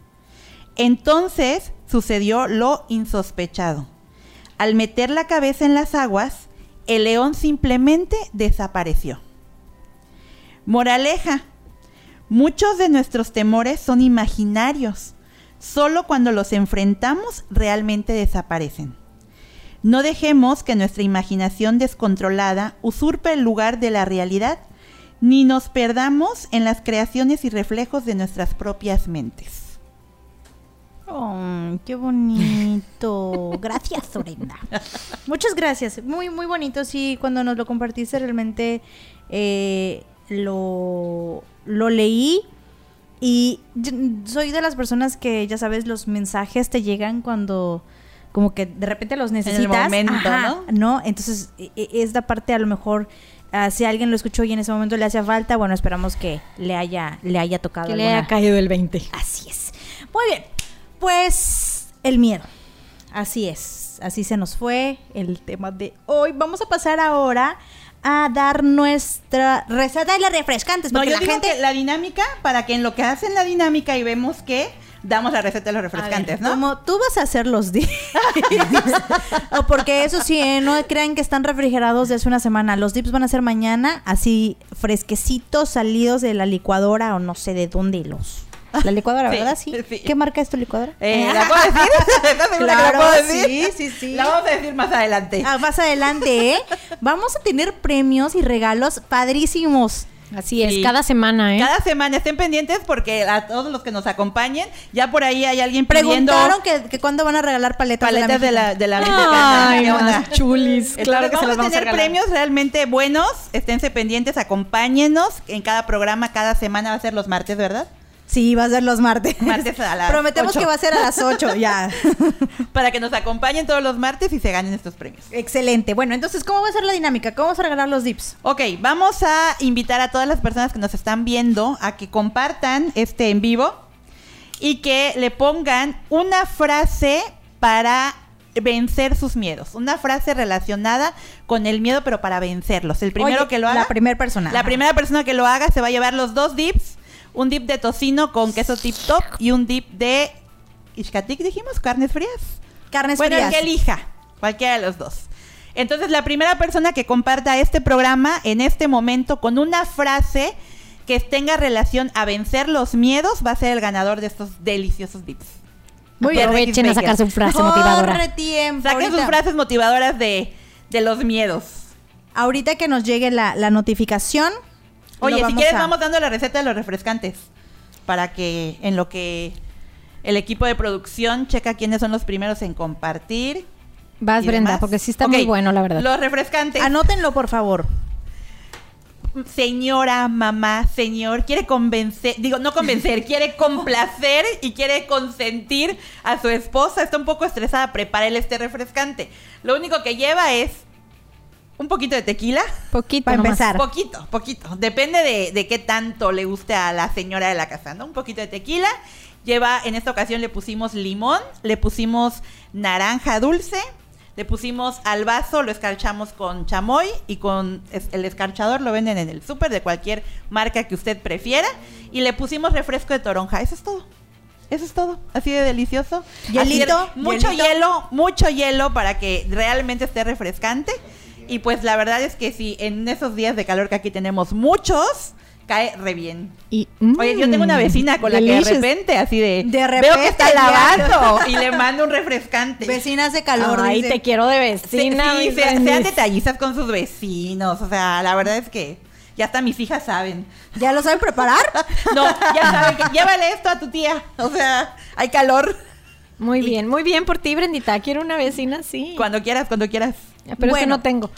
Entonces sucedió lo insospechado. Al meter la cabeza en las aguas, el león simplemente desapareció. Moraleja, muchos de nuestros temores son imaginarios. Solo cuando los enfrentamos realmente desaparecen. No dejemos que nuestra imaginación descontrolada usurpe el lugar de la realidad, ni nos perdamos en las creaciones y reflejos de nuestras propias mentes. Oh, qué bonito. Gracias, Sorenda. Muchas gracias. Muy, muy bonito. Sí, cuando nos lo compartiste realmente eh, lo, lo leí. Y soy de las personas que, ya sabes, los mensajes te llegan cuando como que de repente los necesitas. momento, Ajá, ¿no? Entonces, e- e- esta parte a lo mejor... ah, si alguien lo escuchó y en ese momento le hacía falta, bueno, esperamos que le haya, le haya tocado Que le haya caído el 20. Así es. Muy bien. Pues el miedo. Así es. Así se nos fue el tema de hoy. Vamos a pasar ahora a dar nuestra receta de las refrescantes. No, Porque yo la digo gente. que la dinámica, para que en lo que hacen la dinámica y vemos que damos la receta de los ver, refrescantes, ¿no? Como tú vas a hacer los dips. o porque eso sí, ¿eh? no crean que están refrigerados de hace una semana. Los dips van a ser mañana, así fresquecitos, salidos de la licuadora o no sé de dónde los. La licuadora, Sí, ¿verdad? Sí. sí. ¿Qué marca es tu licuadora? Eh, ¿La puedo decir? ¿Estás segura que la Claro, puedo decir? sí, sí, sí. La vamos a decir más adelante. Ah, más adelante, ¿eh? Vamos a tener premios y regalos padrísimos. Así es, Sí. cada semana, ¿eh? Cada semana estén pendientes porque a todos los que nos acompañen, ya por ahí hay alguien pidiendo Preguntaron que, que cuándo van a regalar paletas, paletas de la, de la mexicana. Ay, ¿Qué onda? más chulis. Entonces, Claro que se vamos las vamos a tener premios realmente buenos. Esténse pendientes, acompáñenos. En cada programa, cada semana va a ser los martes, ¿verdad? Sí, va a ser los martes. Martes a las Prometemos que va a ser a las 8, ya. Para que nos acompañen todos los martes y se ganen estos premios. Excelente. Bueno, entonces, ¿cómo va a ser la dinámica? ¿Cómo vamos a regalar los dips? Ok, vamos a invitar a todas las personas que nos están viendo a que compartan este en vivo y que le pongan una frase para vencer sus miedos. Una frase relacionada con el miedo, pero para vencerlos. El primero Oye, que lo haga. La primera persona. La primera persona que lo haga se va a llevar los dos dips. Un dip de tocino con queso tip top y un dip de ishkatik, dijimos, carnes frías. Carnes bueno, frías. el que elija, cualquiera de los dos. Entonces, la primera persona que comparta este programa en este momento con una frase que tenga relación a vencer los miedos va a ser el ganador de estos deliciosos dips. Muy bien. Aprovechen a sacar su frase motivadora. Tiempo. Saquen sus frases motivadoras de, de los miedos. Ahorita que nos llegue la, la notificación. Oye, si quieres a- vamos dando la receta de los refrescantes para que en lo que el equipo de producción checa quiénes son los primeros en compartir. Vas, Brenda, demás. porque sí está muy bueno, la verdad. Los refrescantes. Anótenlo, por favor. Señora, mamá, señor, quiere convencer, digo, no convencer, quiere complacer y quiere consentir a su esposa. Está un poco estresada, prepárele este refrescante. Lo único que lleva es un poquito de tequila. Poquito Para nomás. empezar. Poquito, poquito. Depende de, de qué tanto le guste a la señora de la casa, ¿no? Un poquito de tequila. Lleva, en esta ocasión le pusimos limón, le pusimos naranja dulce, Le pusimos al vaso, lo escarchamos con chamoy y con es- el escarchador lo venden en el súper de cualquier marca que usted prefiera. Y le pusimos refresco de toronja. Eso es todo. Eso es todo. Así de delicioso. Hielito, Así de- mucho hielito. hielo, mucho hielo para que realmente esté refrescante. Y pues la verdad es que si en esos días de calor que aquí tenemos muchos, cae re bien. Y, Oye, yo tengo una mm, vecina con la que de repente, así de, De veo repente, que está lavando y le mando un refrescante. Vecinas de calor. Ay, dice. te quiero de Sí, vecina. sí, mi se- sean detallistas con sus vecinos. O sea, la verdad es que ya hasta mis hijas saben. ¿Ya lo saben preparar? No, ya saben que llévale esto a tu tía. O sea, hay calor. Muy bien, muy bien por ti, Brendita. Quiero una vecina así. Cuando quieras, cuando quieras. Pero es que Bueno. no tengo.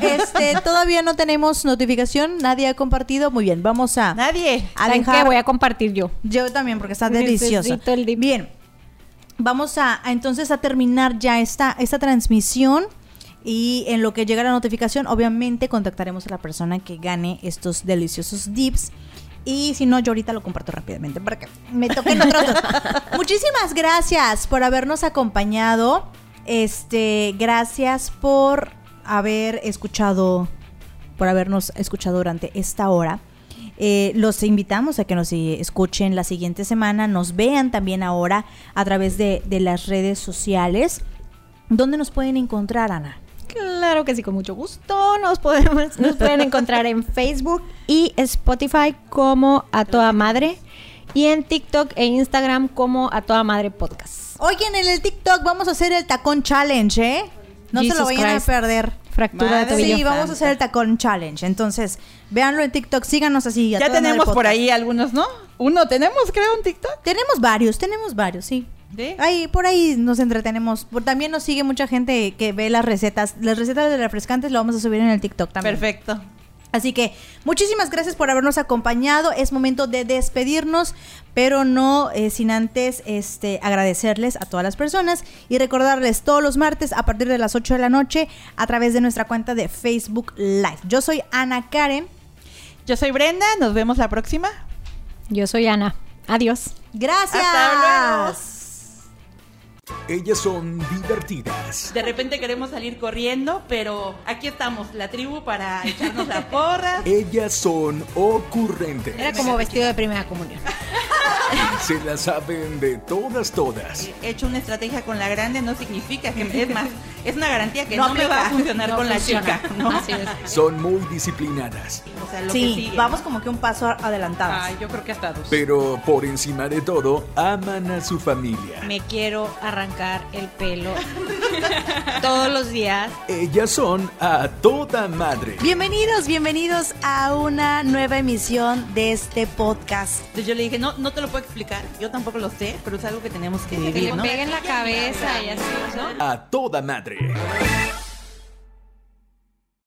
Este, todavía no tenemos notificación, nadie ha compartido. Muy bien, vamos a, Nadie. a ¿Saben dejar. qué? Voy a compartir yo. Yo también, porque está delicioso. el. Bien, vamos a, a entonces a terminar ya esta, esta transmisión. Y en lo que llega la notificación, obviamente contactaremos a la persona que gane estos deliciosos dips. Y si no, yo ahorita lo comparto rápidamente para que me toquen otros. Muchísimas gracias por habernos acompañado. Este, gracias por haber escuchado, por habernos escuchado durante esta hora. Eh, los invitamos a que nos escuchen la siguiente semana, nos vean también ahora a través de, de las redes sociales. ¿Dónde nos pueden encontrar, Ana? Claro que sí, con mucho gusto. Nos podemos, nos pueden encontrar en Facebook y Spotify como a toda madre y en TikTok e Instagram como a toda madre podcast. Oigan, en el TikTok vamos a hacer el tacón challenge, ¿eh? No se lo vayan Christ. a perder. Fractura Madre de tobillo. Sí, vamos a hacer el tacón challenge. Entonces, véanlo en TikTok, síganos así. a Ya tenemos por ahí algunos, ¿no? Uno tenemos, creo, en TikTok. Tenemos varios, tenemos varios, sí. ¿Sí? Ahí, por ahí nos entretenemos. Por- también nos sigue mucha gente que ve las recetas. Las recetas de refrescantes lo vamos a subir en el TikTok también. Perfecto. Así que muchísimas gracias por habernos acompañado. Es momento de despedirnos, pero no eh, sin antes este, agradecerles a todas las personas y recordarles todos los martes a partir de las 8 de la noche a través de nuestra cuenta de Facebook Live. Yo soy Ana Karen. Yo soy Brenda, nos vemos la próxima. Yo soy Ana. Adiós. Gracias. Hasta luego. Ellas son divertidas. De repente queremos salir corriendo, pero aquí estamos, la tribu, para echarnos la porra. Ellas son ocurrentes. Era como vestido de primera comunión. Se la saben de todas, todas. He hecho una estrategia con la grande, no significa que, es más, es una garantía que No no, me va a funcionar No con funciona. la chica, ¿no? Así es. Son muy disciplinadas. O sea, lo que Sí, sigue. vamos como que un paso adelantados. Ay, yo creo que hasta dos. Pero por encima de todo, aman a su familia. Me quiero arrancar el pelo todos los días. Ellas son a toda madre. Bienvenidos, bienvenidos a una nueva emisión de este podcast. Entonces yo le dije, no, no te lo puedo explicar, yo tampoco lo sé, pero es algo que tenemos que Que vivir, le ¿no? peguen la cabeza y así, ¿no? A toda madre.